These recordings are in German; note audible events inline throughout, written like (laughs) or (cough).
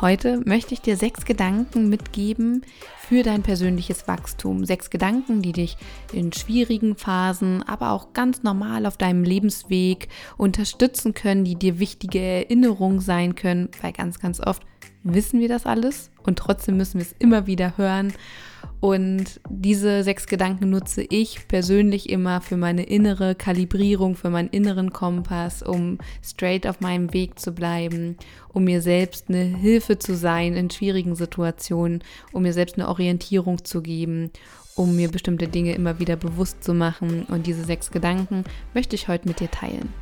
Heute möchte ich dir sechs Gedanken mitgeben für dein persönliches Wachstum. Sechs Gedanken, die dich in schwierigen Phasen, aber auch ganz normal auf deinem Lebensweg unterstützen können, die dir wichtige Erinnerungen sein können, weil ganz, ganz oft wissen wir das alles und trotzdem müssen wir es immer wieder hören. Und diese sechs Gedanken nutze ich persönlich immer für meine innere Kalibrierung, für meinen inneren Kompass, um straight auf meinem Weg zu bleiben, um mir selbst eine Hilfe zu sein in schwierigen Situationen, um mir selbst eine Orientierung zu geben, um mir bestimmte Dinge immer wieder bewusst zu machen. Und diese sechs Gedanken möchte ich heute mit dir teilen.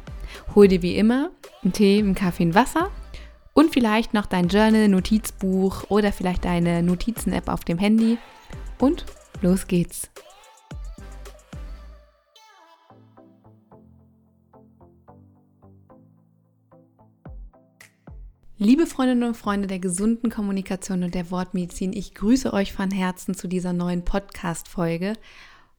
Hol dir wie immer einen Tee, einen Kaffee, ein Wasser und vielleicht noch dein Journal, Notizbuch oder vielleicht deine Notizen-App auf dem Handy und los geht's. Liebe Freundinnen und Freunde der gesunden Kommunikation und der Wortmedizin, ich grüße euch von Herzen zu dieser neuen Podcast-Folge.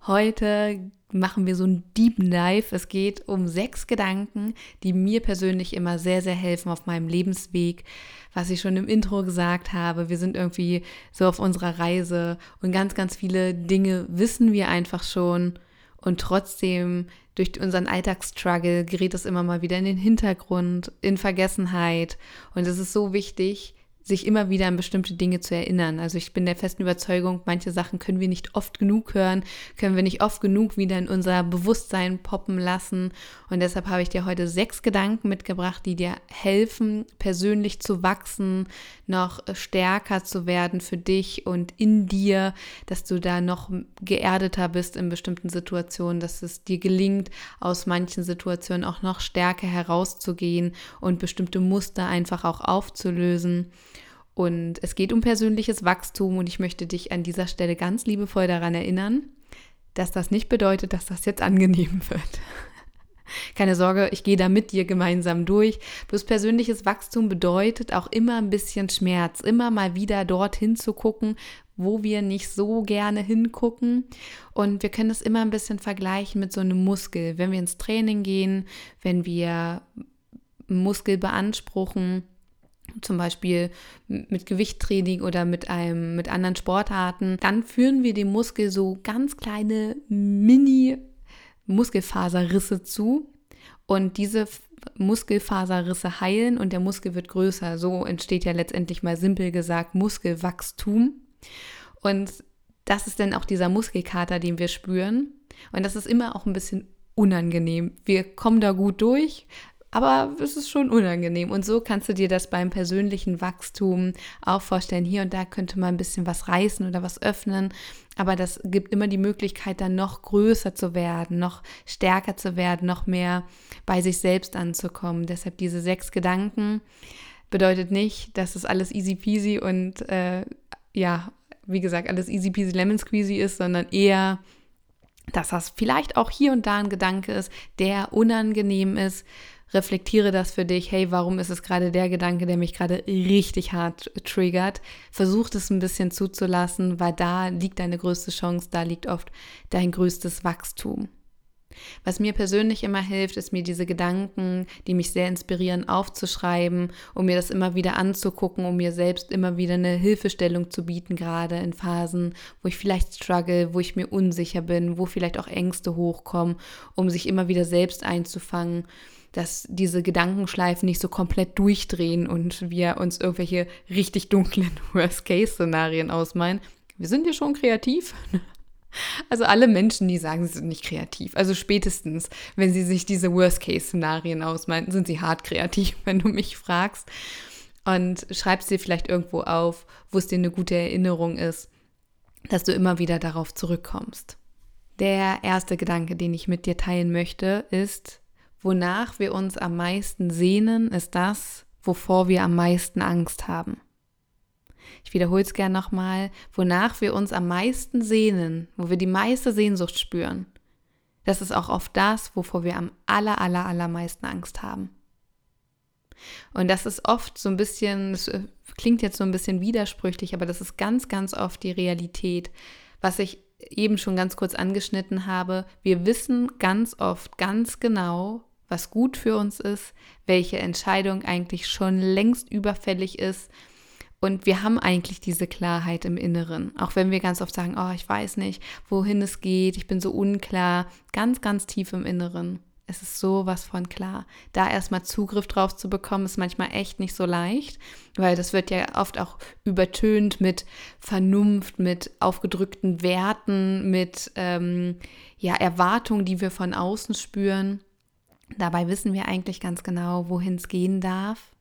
Heute machen wir so ein Deep Dive. Es geht um sechs Gedanken, die mir persönlich immer sehr, sehr helfen auf meinem Lebensweg. Was ich schon im Intro gesagt habe, wir sind irgendwie so auf unserer Reise und ganz, ganz viele Dinge wissen wir einfach schon. Und trotzdem, durch unseren Alltagsstruggle gerät es immer mal wieder in den Hintergrund, in Vergessenheit. Und es ist so wichtig, sich immer wieder an bestimmte Dinge zu erinnern. Also ich bin der festen Überzeugung, manche Sachen können wir nicht oft genug hören, können wir nicht oft genug wieder in unser Bewusstsein poppen lassen. Und deshalb habe ich dir heute sechs Gedanken mitgebracht, die dir helfen, persönlich zu wachsen, noch stärker zu werden für dich und in dir, dass du da noch geerdeter bist in bestimmten Situationen, dass es dir gelingt, aus manchen Situationen auch noch stärker herauszugehen und bestimmte Muster einfach auch aufzulösen. Und es geht um persönliches Wachstum und ich möchte dich an dieser Stelle ganz liebevoll daran erinnern, dass das nicht bedeutet, dass das jetzt angenehm (laughs) wird. Keine Sorge, ich gehe da mit dir gemeinsam durch. Bloß persönliches Wachstum bedeutet auch immer ein bisschen Schmerz, immer mal wieder dorthin zu gucken, wo wir nicht so gerne hingucken. Und wir können das immer ein bisschen vergleichen mit so einem Muskel. Wenn wir ins Training gehen, wenn wir Muskel beanspruchen, zum Beispiel mit Gewichttraining oder mit einem mit anderen Sportarten, dann führen wir dem Muskel so ganz kleine Mini Muskelfaserrisse zu und diese Muskelfaserrisse heilen und der Muskel wird größer. So entsteht ja letztendlich mal simpel gesagt Muskelwachstum. Und das ist dann auch dieser Muskelkater, den wir spüren. Und das ist immer auch ein bisschen unangenehm. Wir kommen da gut durch, aber es ist schon unangenehm. Und so kannst du dir das beim persönlichen Wachstum auch vorstellen. Hier und da könnte man ein bisschen was reißen oder was öffnen. Aber das gibt immer die Möglichkeit, dann noch größer zu werden, noch stärker zu werden, noch mehr bei sich selbst anzukommen. Deshalb diese sechs Gedanken bedeutet nicht, dass es alles easy peasy und äh, ja, wie gesagt, alles easy peasy lemon squeezy ist, sondern eher, dass das vielleicht auch hier und da ein Gedanke ist, der unangenehm ist, reflektiere das für dich, hey, warum ist es gerade der Gedanke, der mich gerade richtig hart triggert? Versuch das ein bisschen zuzulassen, weil da liegt deine größte Chance, da liegt oft dein größtes Wachstum. Was mir persönlich immer hilft, ist mir diese Gedanken, die mich sehr inspirieren, aufzuschreiben, um mir das immer wieder anzugucken, um mir selbst immer wieder eine Hilfestellung zu bieten, gerade in Phasen, wo ich vielleicht struggle, wo ich mir unsicher bin, wo vielleicht auch Ängste hochkommen, um sich immer wieder selbst einzufangen dass diese Gedankenschleifen nicht so komplett durchdrehen und wir uns irgendwelche richtig dunklen (laughs) Worst-Case-Szenarien ausmalen. Wir sind ja schon kreativ. Also alle Menschen, die sagen, sie sind nicht kreativ, also spätestens, wenn sie sich diese Worst-Case-Szenarien ausmalen, sind sie hart kreativ, (laughs) wenn du mich fragst. Und schreibst dir vielleicht irgendwo auf, wo es dir eine gute Erinnerung ist, dass du immer wieder darauf zurückkommst. Der erste Gedanke, den ich mit dir teilen möchte, ist, Wonach wir uns am meisten sehnen, ist das, wovor wir am meisten Angst haben. Ich wiederhole es gern nochmal, wonach wir uns am meisten sehnen, wo wir die meiste Sehnsucht spüren. Das ist auch oft das, wovor wir am aller, aller, allermeisten Angst haben. Und das ist oft so ein bisschen, das äh, klingt jetzt so ein bisschen widersprüchlich, aber das ist ganz, ganz oft die Realität. Was ich eben schon ganz kurz angeschnitten habe, wir wissen ganz oft ganz genau, was gut für uns ist, welche Entscheidung eigentlich schon längst überfällig ist. Und wir haben eigentlich diese Klarheit im Inneren, auch wenn wir ganz oft sagen, oh, ich weiß nicht, wohin es geht, ich bin so unklar, ganz, ganz tief im Inneren. Es ist sowas von klar. Da erstmal Zugriff drauf zu bekommen, ist manchmal echt nicht so leicht, weil das wird ja oft auch übertönt mit Vernunft, mit aufgedrückten Werten, mit ähm, ja, Erwartungen, die wir von außen spüren. Dabei wissen wir eigentlich ganz genau, wohin es gehen darf.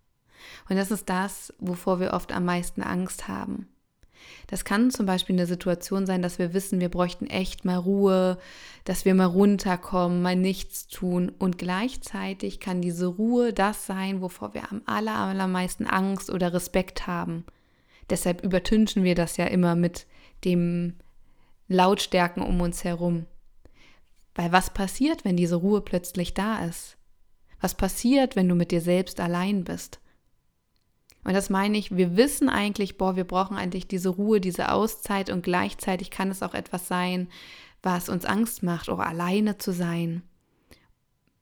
Und das ist das, wovor wir oft am meisten Angst haben. Das kann zum Beispiel eine Situation sein, dass wir wissen, wir bräuchten echt mal Ruhe, dass wir mal runterkommen, mal nichts tun. Und gleichzeitig kann diese Ruhe das sein, wovor wir am aller, allermeisten Angst oder Respekt haben. Deshalb übertünchen wir das ja immer mit dem Lautstärken um uns herum. Weil was passiert, wenn diese Ruhe plötzlich da ist? Was passiert, wenn du mit dir selbst allein bist? Und das meine ich, wir wissen eigentlich, boah, wir brauchen eigentlich diese Ruhe, diese Auszeit und gleichzeitig kann es auch etwas sein, was uns Angst macht, auch alleine zu sein.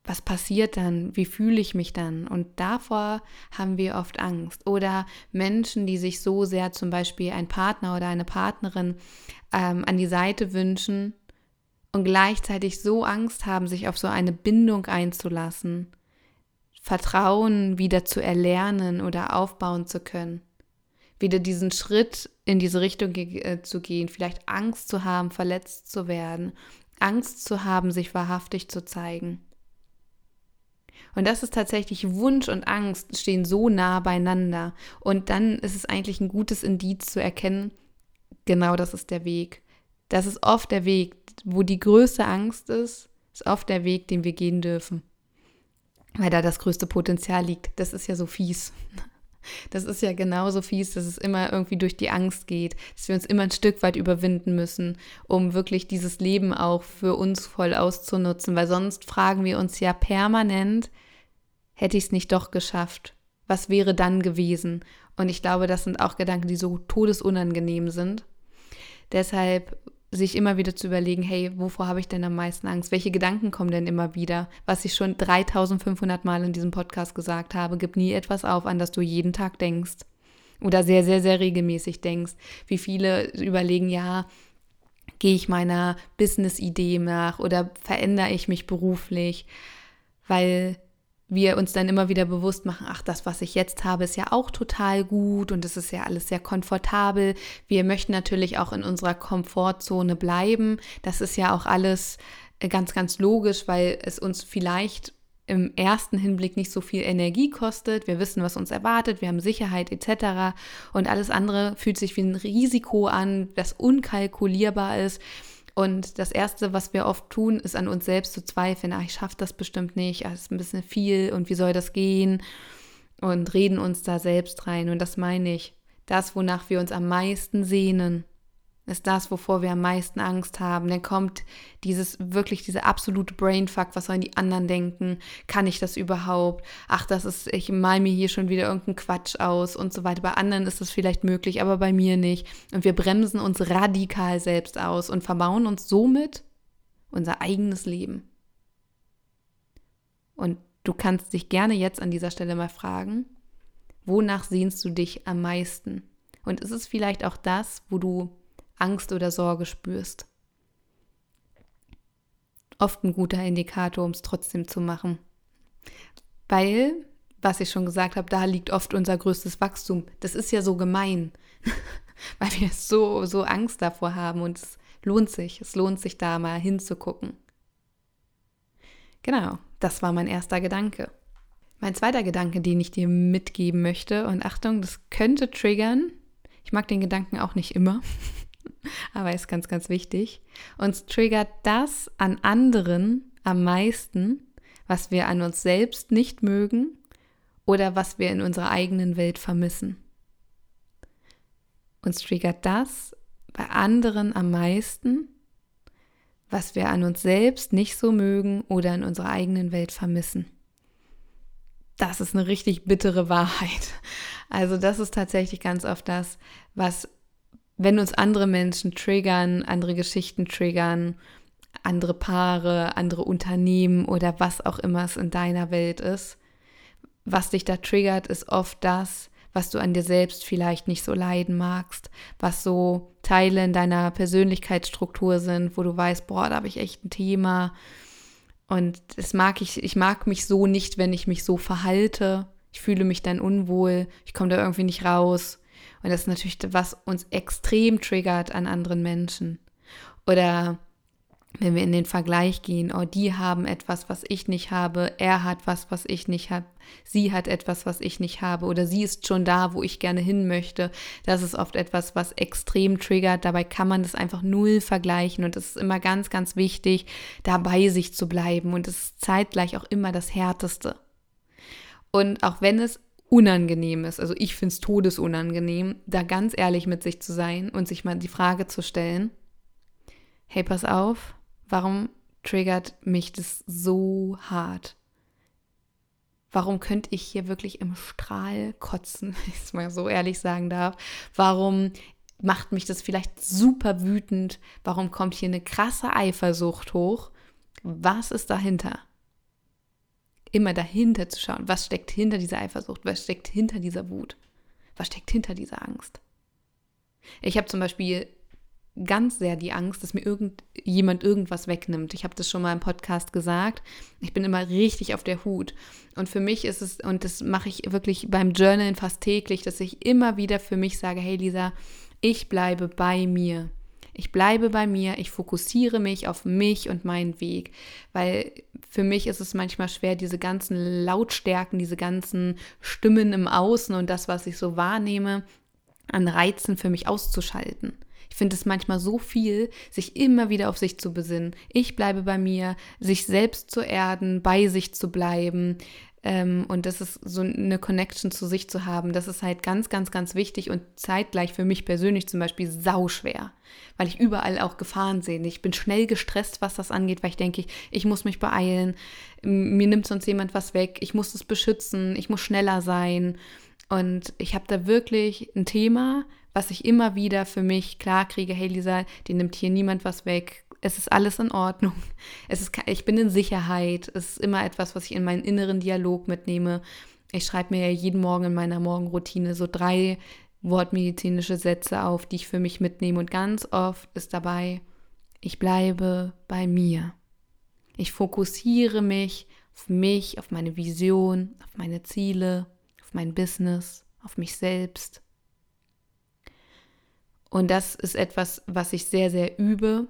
Was passiert dann? Wie fühle ich mich dann? Und davor haben wir oft Angst. Oder Menschen, die sich so sehr zum Beispiel ein Partner oder eine Partnerin ähm, an die Seite wünschen und gleichzeitig so Angst haben, sich auf so eine Bindung einzulassen Vertrauen wieder zu erlernen oder aufbauen zu können. Wieder diesen Schritt in diese Richtung äh, zu gehen, vielleicht Angst zu haben, verletzt zu werden, Angst zu haben, sich wahrhaftig zu zeigen. Und das ist tatsächlich Wunsch und Angst stehen so nah beieinander. Und dann ist es eigentlich ein gutes Indiz zu erkennen, genau das ist der Weg. Das ist oft der Weg, wo die größte Angst ist, ist oft der Weg, den wir gehen dürfen weil da das größte Potenzial liegt. Das ist ja so fies. Das ist ja genauso fies, dass es immer irgendwie durch die Angst geht, dass wir uns immer ein Stück weit überwinden müssen, um wirklich dieses Leben auch für uns voll auszunutzen, weil sonst fragen wir uns ja permanent, hätte ich es nicht doch geschafft? Was wäre dann gewesen? Und ich glaube, das sind auch Gedanken, die so todesunangenehm sind. Deshalb sich immer wieder zu überlegen, hey, wovor habe ich denn am meisten Angst? Welche Gedanken kommen denn immer wieder? Was ich schon 3500 Mal in diesem Podcast gesagt habe, gib nie etwas auf, an das du jeden Tag denkst oder sehr, sehr, sehr regelmäßig denkst. Wie viele überlegen, ja, gehe ich meiner Business-Idee nach oder verändere ich mich beruflich? Weil wir uns dann immer wieder bewusst machen, ach, das, was ich jetzt habe, ist ja auch total gut und es ist ja alles sehr komfortabel. Wir möchten natürlich auch in unserer Komfortzone bleiben. Das ist ja auch alles äh, ganz, ganz logisch, weil es uns vielleicht im ersten Hinblick nicht so viel Energie kostet. Wir wissen, was uns erwartet, wir haben Sicherheit etc. Und alles andere fühlt sich wie ein Risiko an, das unkalkulierbar ist. Und das Erste, was wir oft tun, ist an uns selbst zu zweifeln, ach, ich schaffe das bestimmt nicht, das ist ein bisschen viel. Und wie soll das gehen? Und reden uns da selbst rein. Und das meine ich, das, wonach wir uns am meisten sehnen, ist das, wovor wir am meisten Angst haben. Dann kommt dieses wirklich diese absolute Brainfuck, was sollen die anderen denken? Kann ich das überhaupt? Ach, das ist, ich mal mir hier schon wieder irgendeinen Quatsch aus und so weiter. Bei anderen ist das vielleicht möglich, aber bei mir nicht. Und wir bremsen uns radikal selbst aus und verbauen uns somit unser eigenes Leben. Und du kannst dich gerne jetzt an dieser Stelle mal fragen, wonach sehnst du dich am meisten? Und ist es vielleicht auch das, wo du Angst oder Sorge spürst. Oft ein guter Indikator, um es trotzdem zu machen. Weil, was ich schon gesagt habe, da liegt oft unser größtes Wachstum. Das ist ja so gemein, (laughs) weil wir so, so Angst davor haben und es lohnt sich, es lohnt sich da mal hinzugucken. Genau, das war mein erster Gedanke. Mein zweiter Gedanke, den ich dir mitgeben möchte, und Achtung, das könnte triggern. Ich mag den Gedanken auch nicht immer. (laughs) (laughs) aber ist ganz, ganz wichtig. Uns triggert das an anderen am meisten, was wir an uns selbst nicht mögen oder was wir in unserer eigenen Welt vermissen. Uns triggert das bei anderen am meisten, was wir an uns selbst nicht so mögen oder in unserer eigenen Welt vermissen. Das ist eine richtig bittere (laughs) Wahrheit. Also das ist tatsächlich ganz oft das, was, wenn uns andere Menschen triggern, andere Geschichten triggern, andere Paare, andere Unternehmen oder was auch immer es in deiner Welt ist, was dich da triggert, ist oft das, was du an dir selbst vielleicht nicht so leiden magst, was so Teile in deiner Persönlichkeitsstruktur sind, wo du weißt, boah, da habe ich echt ein Thema. Und das mag ich, ich mag mich so nicht, wenn ich mich so verhalte. Ich fühle mich dann unwohl, ich komme da irgendwie nicht raus. Und das ist natürlich, was uns extrem triggert an anderen Menschen. Oder wenn wir in den Vergleich gehen, oh, die haben etwas, was ich nicht habe, er hat was, was ich nicht habe, sie hat etwas, was ich nicht habe oder sie ist schon da, wo ich gerne hin möchte. Das ist oft etwas, was extrem triggert. Dabei kann man das einfach null vergleichen und es ist immer ganz, ganz wichtig, da bei sich zu bleiben und es ist zeitgleich auch immer das Härteste. Und auch wenn es unangenehm ist, also ich finde es todesunangenehm, da ganz ehrlich mit sich zu sein und sich mal die Frage zu stellen, hey, pass auf, Warum triggert mich das so hart? Warum könnte ich hier wirklich im Strahl kotzen, (laughs) wenn ich es mal so ehrlich sagen darf? Warum macht mich das vielleicht super wütend? Warum kommt hier eine krasse Eifersucht hoch? Was ist dahinter? Immer dahinter zu schauen, was steckt hinter dieser Eifersucht, was steckt hinter dieser Wut, was steckt hinter dieser Angst. Ich habe zum Beispiel ganz sehr die Angst, dass mir irgendjemand irgendwas wegnimmt. Ich habe das schon mal im Podcast gesagt. Ich bin immer richtig auf der Hut. Und für mich ist es, und das mache ich wirklich beim Journalen fast täglich, dass ich immer wieder für mich sage, hey Lisa, ich bleibe bei mir. Ich bleibe bei mir, ich fokussiere mich auf mich und meinen Weg, weil für mich ist es manchmal schwer, diese ganzen Lautstärken, diese ganzen Stimmen im Außen und das, was ich so wahrnehme, an Reizen für mich auszuschalten. Ich finde es manchmal so viel, sich immer wieder auf sich zu besinnen. Ich bleibe bei mir, sich selbst zu erden, bei sich zu bleiben. Ähm, und das ist so eine Connection zu sich zu haben. Das ist halt ganz, ganz, ganz wichtig und zeitgleich für mich persönlich zum Beispiel sauschwer, weil ich überall auch Gefahren sehe. Ich bin schnell gestresst, was das angeht, weil ich denke, ich muss mich beeilen. Mir nimmt sonst jemand was weg. Ich muss es beschützen. Ich muss schneller sein. Und ich habe da wirklich ein Thema, was ich immer wieder für mich klar kriege, hey Lisa, die nimmt hier niemand was weg. Es ist alles in Ordnung. (laughs) Es ist, ich bin in Sicherheit. Es ist immer etwas, was ich in meinen inneren Dialog mitnehme. Ich schreibe mir ja jeden Morgen in meiner Morgenroutine so drei wortmedizinische Sätze auf, die ich für mich mitnehme. Und ganz oft ist dabei, ich bleibe bei mir. Ich fokussiere mich auf mich, auf meine Vision, auf meine Ziele, auf mein Business, auf mich selbst. Und das ist etwas, was ich sehr, sehr übe.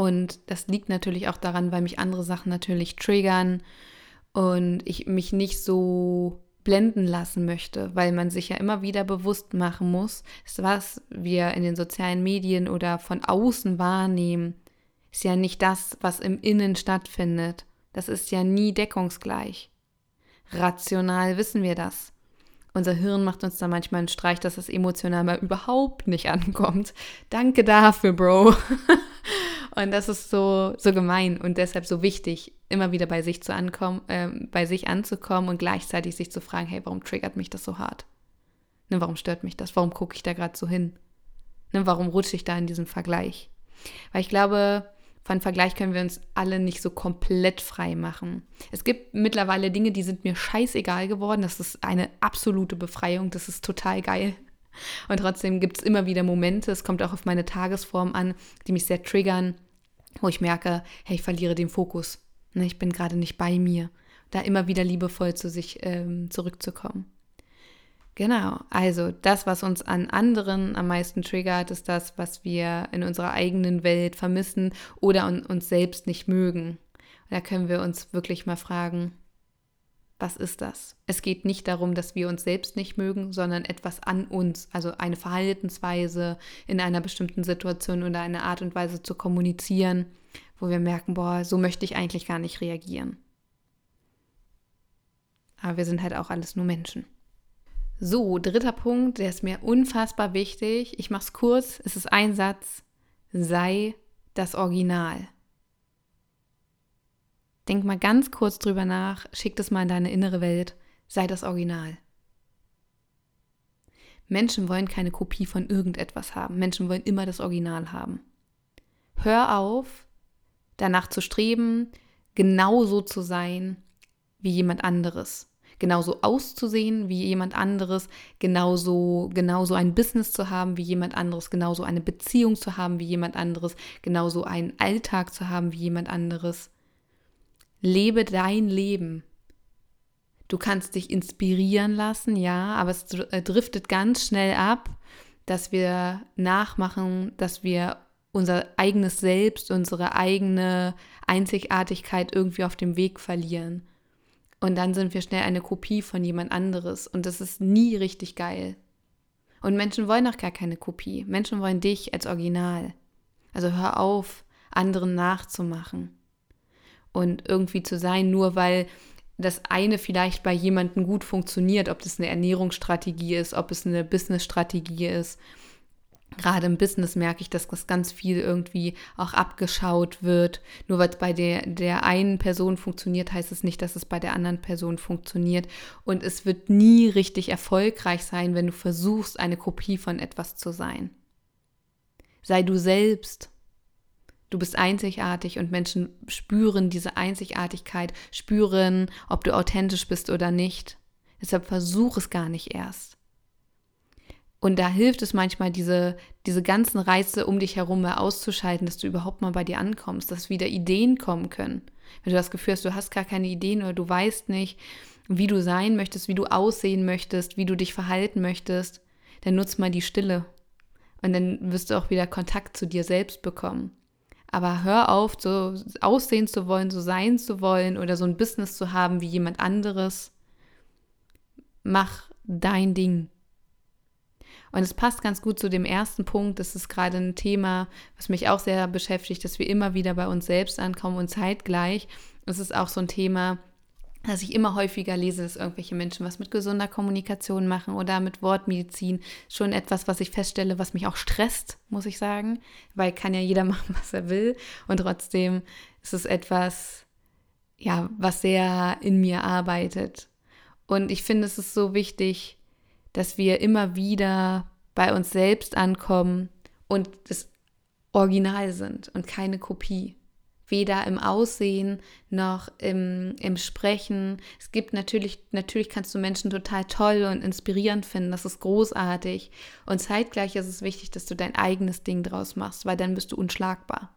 Und das liegt natürlich auch daran, weil mich andere Sachen natürlich triggern und ich mich nicht so blenden lassen möchte, weil man sich ja immer wieder bewusst machen muss, was wir in den sozialen Medien oder von außen wahrnehmen, ist ja nicht das, was im Innen stattfindet. Das ist ja nie deckungsgleich. Rational wissen wir das. Unser Hirn macht uns da manchmal einen Streich, dass es emotional mal überhaupt nicht ankommt. Danke dafür, Bro. (laughs) und das ist so, so gemein und deshalb so wichtig, immer wieder bei sich zu ankommen, äh, bei sich anzukommen und gleichzeitig sich zu fragen, hey, warum triggert mich das so hart? Ne, warum stört mich das? Warum gucke ich da gerade so hin? Ne, warum rutsche ich da in diesen Vergleich? Weil ich glaube, von Vergleich können wir uns alle nicht so komplett frei machen. Es gibt mittlerweile Dinge, die sind mir scheißegal geworden. Das ist eine absolute Befreiung. Das ist total geil. Und trotzdem gibt es immer wieder Momente, es kommt auch auf meine Tagesform an, die mich sehr triggern, wo ich merke, hey, ich verliere den Fokus. Ne, ich bin gerade nicht bei mir. Da immer wieder liebevoll zu sich ähm, zurückzukommen. Genau, also das, was uns an anderen am meisten triggert, ist das, was wir in unserer eigenen Welt vermissen oder uns selbst nicht mögen. Und da können wir uns wirklich mal fragen, was ist das? Es geht nicht darum, dass wir uns selbst nicht mögen, sondern etwas an uns, also eine Verhaltensweise in einer bestimmten Situation oder eine Art und Weise zu kommunizieren, wo wir merken, boah, so möchte ich eigentlich gar nicht reagieren. Aber wir sind halt auch alles nur Menschen. So, dritter Punkt, der ist mir unfassbar wichtig. Ich mache es kurz. Es ist ein Satz. Sei das Original. Denk mal ganz kurz drüber nach, schick das mal in deine innere Welt. Sei das Original. Menschen wollen keine Kopie von irgendetwas haben. Menschen wollen immer das Original haben. Hör auf, danach zu streben, genauso zu sein wie jemand anderes genauso auszusehen wie jemand anderes, genauso, genauso ein Business zu haben wie jemand anderes, genauso eine Beziehung zu haben wie jemand anderes, genauso einen Alltag zu haben wie jemand anderes. Lebe dein Leben. Du kannst dich inspirieren lassen, ja, aber es äh, driftet ganz schnell ab, dass wir nachmachen, dass wir unser eigenes Selbst, unsere eigene Einzigartigkeit irgendwie auf dem Weg verlieren. Und dann sind wir schnell eine Kopie von jemand anderes. Und das ist nie richtig geil. Und Menschen wollen auch gar keine Kopie. Menschen wollen dich als Original. Also hör auf, anderen nachzumachen. Und irgendwie zu sein, nur weil das eine vielleicht bei jemandem gut funktioniert, ob das eine Ernährungsstrategie ist, ob es eine Businessstrategie ist gerade im Business merke ich, dass das ganz viel irgendwie auch abgeschaut wird. Nur weil es bei der, der einen Person funktioniert, heißt es nicht, dass es bei der anderen Person funktioniert. Und es wird nie richtig erfolgreich sein, wenn du versuchst, eine Kopie von etwas zu sein. Sei du selbst. Du bist einzigartig und Menschen spüren diese Einzigartigkeit, spüren, ob du authentisch bist oder nicht. Deshalb versuch es gar nicht erst. Und da hilft es manchmal, diese, diese ganzen Reize um dich herum mal auszuschalten, dass du überhaupt mal bei dir ankommst, dass wieder Ideen kommen können. Wenn du das Gefühl hast, du hast gar keine Ideen oder du weißt nicht, wie du sein möchtest, wie du aussehen möchtest, wie du dich verhalten möchtest, dann nutz mal die Stille. Und dann wirst du auch wieder Kontakt zu dir selbst bekommen. Aber hör auf, so aussehen zu wollen, so sein zu wollen oder so ein Business zu haben wie jemand anderes. Mach dein Ding. Und es passt ganz gut zu dem ersten Punkt. Das ist gerade ein Thema, was mich auch sehr beschäftigt, dass wir immer wieder bei uns selbst ankommen und zeitgleich. Es ist auch so ein Thema, dass ich immer häufiger lese, dass irgendwelche Menschen was mit gesunder Kommunikation machen oder mit Wortmedizin. Schon etwas, was ich feststelle, was mich auch stresst, muss ich sagen, weil kann ja jeder (laughs) machen, was er will. Und trotzdem ist es etwas, ja, was sehr in mir arbeitet. Und ich finde, es ist so wichtig, dass wir immer wieder bei uns selbst ankommen und das Original sind und keine Kopie. Weder im Aussehen noch im, im Sprechen. Es gibt natürlich, natürlich kannst du Menschen total toll und inspirierend finden. Das ist großartig. Und zeitgleich ist es wichtig, dass du dein eigenes Ding draus machst, weil dann bist du unschlagbar.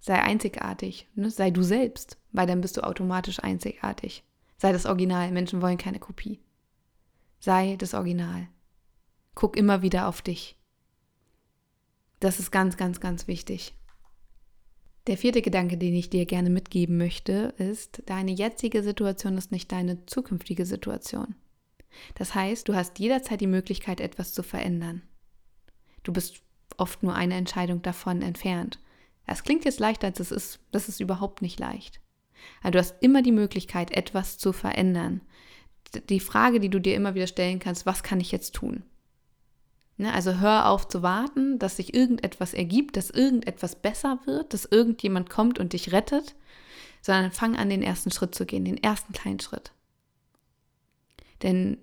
Sei einzigartig, ne? sei du selbst, weil dann bist du automatisch einzigartig. Sei das Original. Menschen wollen keine Kopie. Sei das Original. Guck immer wieder auf dich. Das ist ganz, ganz, ganz wichtig. Der vierte Gedanke, den ich dir gerne mitgeben möchte, ist, deine jetzige Situation ist nicht deine zukünftige Situation. Das heißt, du hast jederzeit die Möglichkeit, etwas zu verändern. Du bist oft nur eine Entscheidung davon entfernt. Das klingt jetzt leichter, als es ist. Das ist überhaupt nicht leicht. Aber du hast immer die Möglichkeit, etwas zu verändern die Frage, die du dir immer wieder stellen kannst, was kann ich jetzt tun? Ne, also hör auf zu warten, dass sich irgendetwas ergibt, dass irgendetwas besser wird, dass irgendjemand kommt und dich rettet, sondern fang an, den ersten Schritt zu gehen, den ersten kleinen Schritt. Denn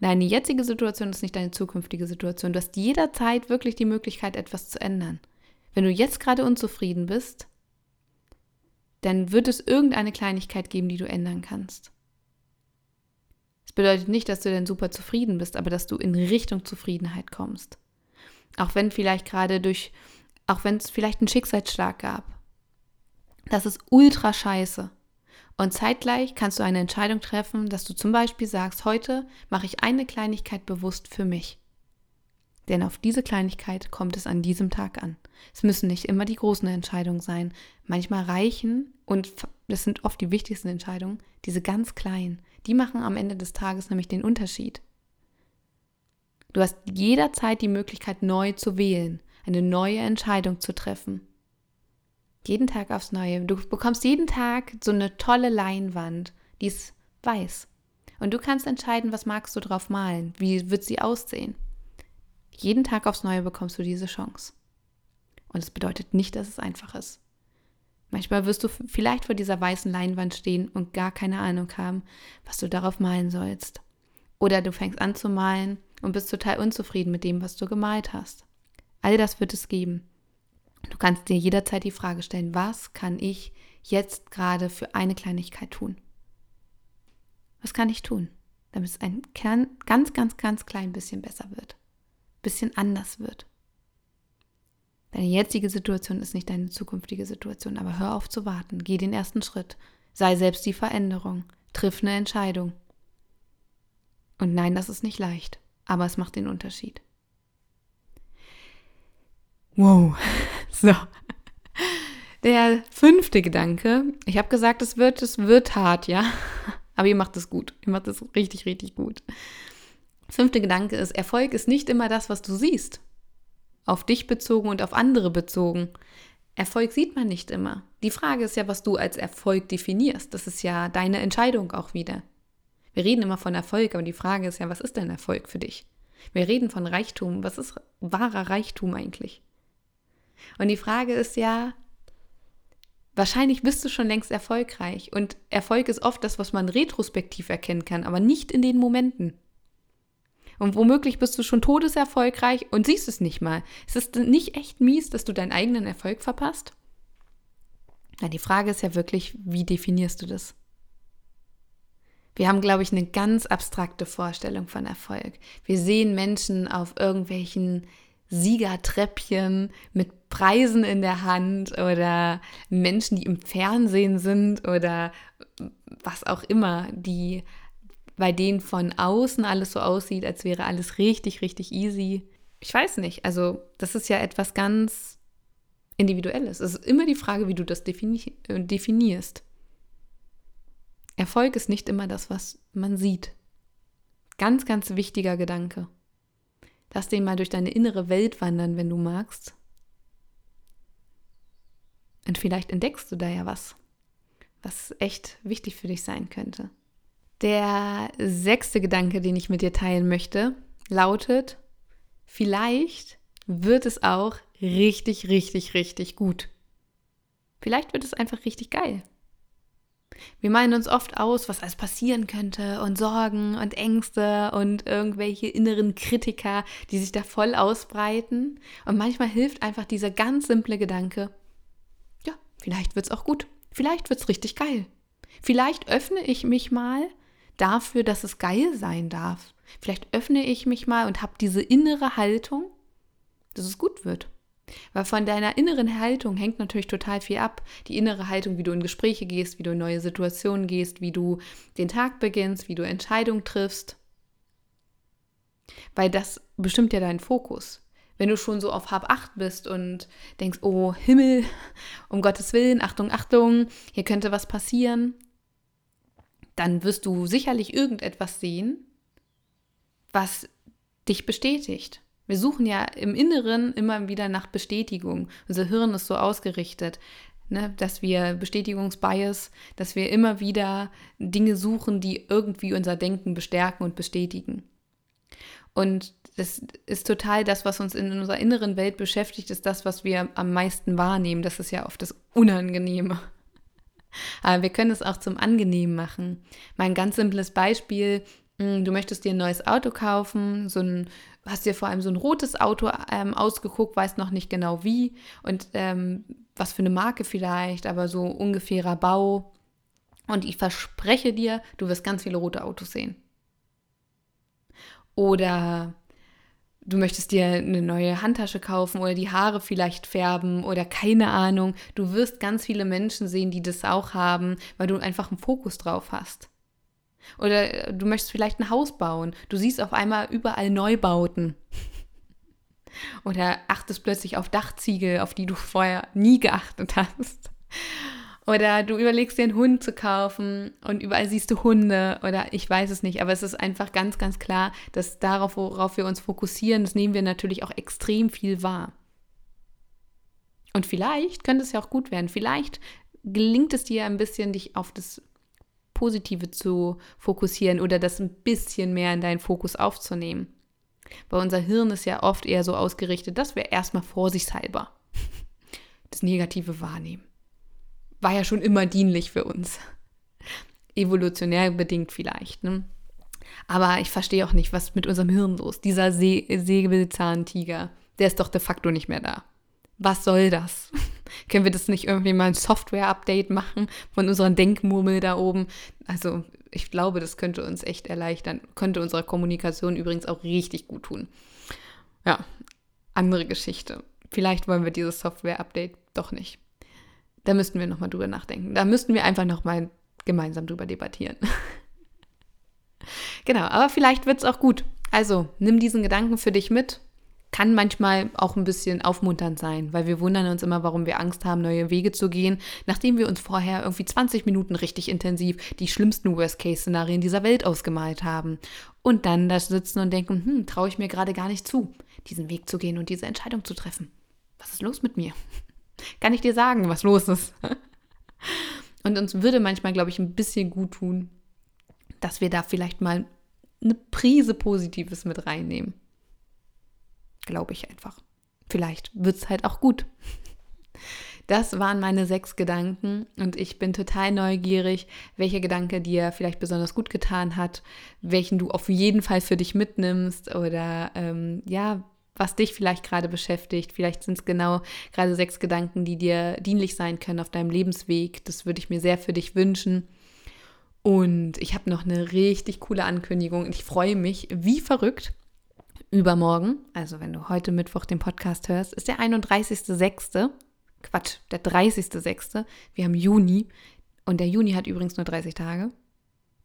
deine jetzige Situation ist nicht deine zukünftige Situation. Du hast jederzeit wirklich die Möglichkeit, etwas zu ändern. Wenn du jetzt gerade unzufrieden bist, dann wird es irgendeine Kleinigkeit geben, die du ändern kannst. Das bedeutet nicht, dass du dann super zufrieden bist, aber dass du in Richtung Zufriedenheit kommst. Auch wenn vielleicht gerade durch, auch wenn es vielleicht einen Schicksalsschlag gab. Das ist ultra scheiße. Und zeitgleich kannst du eine Entscheidung treffen, dass du zum Beispiel sagst, heute mache ich eine Kleinigkeit bewusst für mich. Denn auf diese Kleinigkeit kommt es an diesem Tag an. Es müssen nicht immer die großen Entscheidungen sein. Manchmal reichen, und das sind oft die wichtigsten Entscheidungen, diese ganz kleinen. Die machen am Ende des Tages nämlich den Unterschied. Du hast jederzeit die Möglichkeit, neu zu wählen, eine neue Entscheidung zu treffen. Jeden Tag aufs Neue. Du bekommst jeden Tag so eine tolle Leinwand, die ist weiß. Und du kannst entscheiden, was magst du drauf malen? Wie wird sie aussehen? Jeden Tag aufs Neue bekommst du diese Chance. Und es bedeutet nicht, dass es einfach ist. Manchmal wirst du vielleicht vor dieser weißen Leinwand stehen und gar keine Ahnung haben, was du darauf malen sollst. Oder du fängst an zu malen und bist total unzufrieden mit dem, was du gemalt hast. All das wird es geben. Du kannst dir jederzeit die Frage stellen, was kann ich jetzt gerade für eine Kleinigkeit tun? Was kann ich tun, damit es ein ganz, ganz, ganz klein bisschen besser wird, bisschen anders wird? Deine jetzige Situation ist nicht deine zukünftige Situation, aber hör auf zu warten. Geh den ersten Schritt. Sei selbst die Veränderung. Triff eine Entscheidung. Und nein, das ist nicht leicht, aber es macht den Unterschied. Wow. (laughs) So. Der fünfte Gedanke. Ich habe gesagt, es wird, es wird hart, ja. (laughs) Aber ihr macht es gut. Ihr macht es richtig, richtig gut. Fünfte Gedanke ist, Erfolg ist nicht immer das, was du siehst auf dich bezogen und auf andere bezogen. Erfolg sieht man nicht immer. Die Frage ist ja, was du als Erfolg definierst. Das ist ja deine Entscheidung auch wieder. Wir reden immer von Erfolg, aber die Frage ist ja, was ist denn Erfolg für dich? Wir reden von Reichtum. Was ist wahrer Reichtum eigentlich? Und die Frage ist ja, wahrscheinlich bist du schon längst erfolgreich. Und Erfolg ist oft das, was man retrospektiv erkennen kann, aber nicht in den Momenten. Und womöglich bist du schon todeserfolgreich und siehst es nicht mal. Ist es nicht echt mies, dass du deinen eigenen Erfolg verpasst? Na, die Frage ist ja wirklich, wie definierst du das? Wir haben, glaube ich, eine ganz abstrakte Vorstellung von Erfolg. Wir sehen Menschen auf irgendwelchen Siegertreppchen mit Preisen in der Hand oder Menschen, die im Fernsehen sind oder was auch immer, die bei denen von außen alles so aussieht, als wäre alles richtig, richtig easy. Ich weiß nicht. Also, das ist ja etwas ganz Individuelles. Es ist immer die Frage, wie du das defini äh, definierst. Erfolg ist nicht immer das, was man sieht. Ganz, ganz wichtiger Gedanke. Lass den mal durch deine innere Welt wandern, wenn du magst. Und vielleicht entdeckst du da ja was, was echt wichtig für dich sein könnte. Der sechste Gedanke, den ich mit dir teilen möchte, lautet, vielleicht wird es auch richtig, richtig, richtig gut. Vielleicht wird es einfach richtig geil. Wir meinen uns oft aus, was alles passieren könnte und Sorgen und Ängste und irgendwelche inneren Kritiker, die sich da voll ausbreiten. Und manchmal hilft einfach dieser ganz simple Gedanke, ja, vielleicht wird es auch gut. Vielleicht wird es richtig geil. Vielleicht öffne ich mich mal dafür, dass es geil sein darf. Vielleicht öffne ich mich mal und habe diese innere Haltung, dass es gut wird. Weil von deiner inneren Haltung hängt natürlich total viel ab. Die innere Haltung, wie du in Gespräche gehst, wie du in neue Situationen gehst, wie du den Tag beginnst, wie du Entscheidungen triffst. Weil das bestimmt ja deinen Fokus. Wenn du schon so auf Hab 8 bist und denkst, oh Himmel, um Gottes Willen, Achtung, Achtung, hier könnte was passieren, dann wirst du sicherlich irgendetwas sehen, was dich bestätigt. Wir suchen ja im Inneren immer wieder nach Bestätigung. Unser Hirn ist so ausgerichtet, ne, dass wir Bestätigungsbias, dass wir immer wieder Dinge suchen, die irgendwie unser Denken bestärken und bestätigen. Und das ist total das, was uns in unserer inneren Welt beschäftigt, ist das, was wir am meisten wahrnehmen. Das ist ja oft das Unangenehme. Aber wir können es auch zum Angenehmen machen. Mal ein ganz simples Beispiel. Hm, du möchtest dir ein neues Auto kaufen, so ein, hast dir vor allem so ein rotes Auto ähm, ausgeguckt, weißt noch nicht genau wie und ähm, was für eine Marke vielleicht, aber so ungefährer Bau. Und ich verspreche dir, du wirst ganz viele rote Autos sehen. Oder du möchtest dir eine neue Handtasche kaufen oder die Haare vielleicht färben oder keine Ahnung. Du wirst ganz viele Menschen sehen, die das auch haben, weil du einfach einen Fokus drauf hast. Oder äh, du möchtest vielleicht ein Haus bauen. Du siehst auf einmal überall Neubauten. (laughs) Oder achtest plötzlich auf Dachziegel, auf die du vorher nie geachtet hast. Oder du überlegst dir einen Hund zu kaufen und überall siehst du Hunde oder ich weiß es nicht, aber es ist einfach ganz, ganz klar, dass darauf, worauf wir uns fokussieren, das nehmen wir natürlich auch extrem viel wahr. Und vielleicht könnte es ja auch gut werden. Vielleicht gelingt es dir ein bisschen, dich auf das Positive zu fokussieren oder das ein bisschen mehr in deinen Fokus aufzunehmen. Weil unser Hirn ist ja oft eher so ausgerichtet, dass wir erstmal vorsichtshalber (laughs) das Negative wahrnehmen. War ja schon immer dienlich für uns. Evolutionär bedingt vielleicht. Ne? Aber ich verstehe auch nicht, was mit unserem Hirn los. Dieser See Säbelzahntiger, der ist doch de facto nicht mehr da. Was soll das? (laughs) Können wir das nicht irgendwie mal ein Software-Update machen von unserer Denkmurmel da oben? Also ich glaube, das könnte uns echt erleichtern, könnte unserer Kommunikation übrigens auch richtig gut tun. Ja, andere Geschichte. Vielleicht wollen wir dieses Software-Update doch nicht. Da müssten wir nochmal drüber nachdenken. Da müssten wir einfach nochmal gemeinsam drüber debattieren. (laughs) genau, aber vielleicht wird es auch gut. Also nimm diesen Gedanken für dich mit kann manchmal auch ein bisschen aufmunternd sein, weil wir wundern uns immer, warum wir Angst haben, neue Wege zu gehen, nachdem wir uns vorher irgendwie 20 Minuten richtig intensiv die schlimmsten Worst-Case-Szenarien dieser Welt ausgemalt haben. Und dann da sitzen und denken, hm, traue ich mir gerade gar nicht zu, diesen Weg zu gehen und diese Entscheidung zu treffen. Was ist los mit mir? Kann ich dir sagen, was los ist? Und uns würde manchmal, glaube ich, ein bisschen gut tun, dass wir da vielleicht mal eine Prise Positives mit reinnehmen. Glaube ich einfach. Vielleicht wird es halt auch gut. Das waren meine sechs Gedanken und ich bin total neugierig, welcher Gedanke dir vielleicht besonders gut getan hat, welchen du auf jeden Fall für dich mitnimmst oder ähm, ja, was dich vielleicht gerade beschäftigt. Vielleicht sind es genau gerade sechs Gedanken, die dir dienlich sein können auf deinem Lebensweg. Das würde ich mir sehr für dich wünschen. Und ich habe noch eine richtig coole Ankündigung ich freue mich wie verrückt übermorgen, also wenn du heute Mittwoch den Podcast hörst, ist der 31.06. Quatsch, der 30.06. Wir haben Juni und der Juni hat übrigens nur 30 Tage,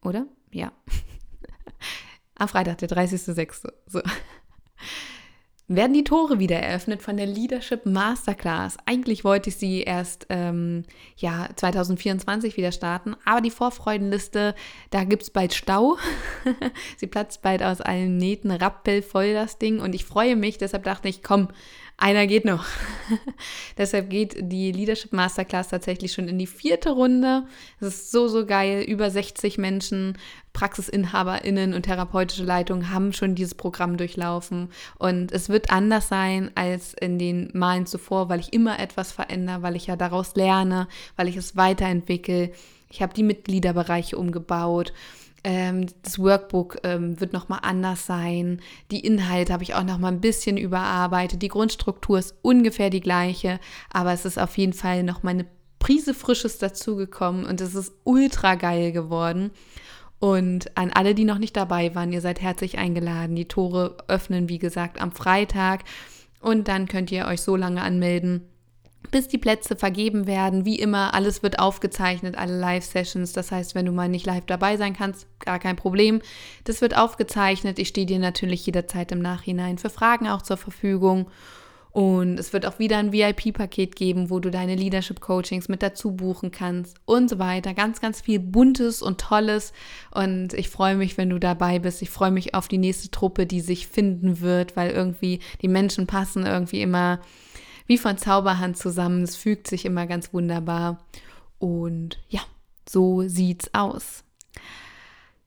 oder? Ja. Am (laughs) Freitag, der 30.06. So werden die Tore wieder eröffnet von der Leadership Masterclass. Eigentlich wollte ich sie erst ähm, ja, 2024 wieder starten, aber die Vorfreudenliste, da gibt es bald Stau. (laughs) sie platzt bald aus allen Nähten, rappelvoll das Ding und ich freue mich, deshalb dachte ich, komm, einer geht noch. (laughs) Deshalb geht die Leadership Masterclass tatsächlich schon in die vierte Runde. Es ist so, so geil. Über 60 Menschen, PraxisinhaberInnen und therapeutische Leitungen haben schon dieses Programm durchlaufen. Und es wird anders sein als in den Malen zuvor, weil ich immer etwas verändere, weil ich ja daraus lerne, weil ich es weiterentwickle. Ich habe die Mitgliederbereiche umgebaut. Ähm, das Workbook ähm, wird nochmal anders sein. Die Inhalte habe ich auch nochmal ein bisschen überarbeitet. Die Grundstruktur ist ungefähr die gleiche, aber es ist auf jeden Fall nochmal eine Prise Frisches dazugekommen und es ist ultra geil geworden. Und an alle, die noch nicht dabei waren, ihr seid herzlich eingeladen. Die Tore öffnen, wie gesagt, am Freitag. Und dann könnt ihr euch so lange anmelden, bis die Plätze vergeben werden. Wie immer, alles wird aufgezeichnet, alle Live-Sessions. Das heißt, wenn du mal nicht live dabei sein kannst, gar kein Problem. Das wird aufgezeichnet. Ich stehe dir natürlich jederzeit im Nachhinein für Fragen auch zur Verfügung. Und es wird auch wieder ein VIP-Paket geben, wo du deine Leadership-Coachings mit dazu buchen kannst und so weiter. Ganz, ganz viel Buntes und Tolles. Und ich freue mich, wenn du dabei bist. Ich freue mich auf die nächste Truppe, die sich finden wird, weil irgendwie die Menschen passen irgendwie immer wie von Zauberhand zusammen. Es fügt sich immer ganz wunderbar. Und ja, so sieht's aus.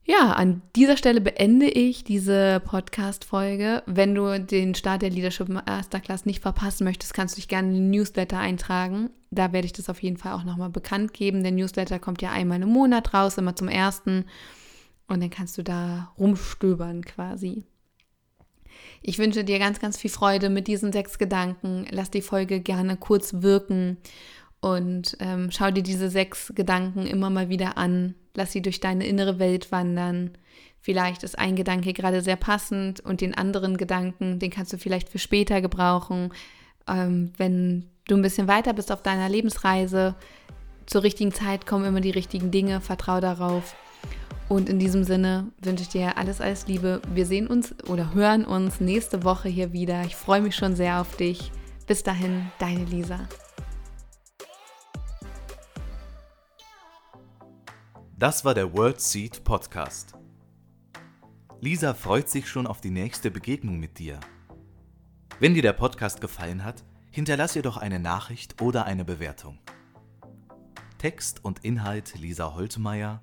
Ja, an dieser Stelle beende ich diese Podcast-Folge. Wenn du den Start der Leadership Masterclass nicht verpassen möchtest, kannst du dich gerne in den Newsletter eintragen. Da werde ich das auf jeden Fall auch nochmal bekannt geben. Der Newsletter kommt ja einmal im Monat raus, immer zum ersten. Und dann kannst du da rumstöbern quasi. Ich wünsche dir ganz, ganz viel Freude mit diesen sechs Gedanken. Lass die Folge gerne kurz wirken und ähm, schau dir diese sechs Gedanken immer mal wieder an. Lass sie durch deine innere Welt wandern. Vielleicht ist ein Gedanke gerade sehr passend und den anderen Gedanken, den kannst du vielleicht für später gebrauchen. Ähm, wenn du ein bisschen weiter bist auf deiner Lebensreise, zur richtigen Zeit kommen immer die richtigen Dinge. Vertrau darauf. Und in diesem Sinne wünsche ich dir alles, alles Liebe. Wir sehen uns oder hören uns nächste Woche hier wieder. Ich freue mich schon sehr auf dich. Bis dahin, deine Lisa. Das war der World Seed Podcast. Lisa freut sich schon auf die nächste Begegnung mit dir. Wenn dir der Podcast gefallen hat, hinterlass ihr doch eine Nachricht oder eine Bewertung. Text und Inhalt Lisa Holtmeier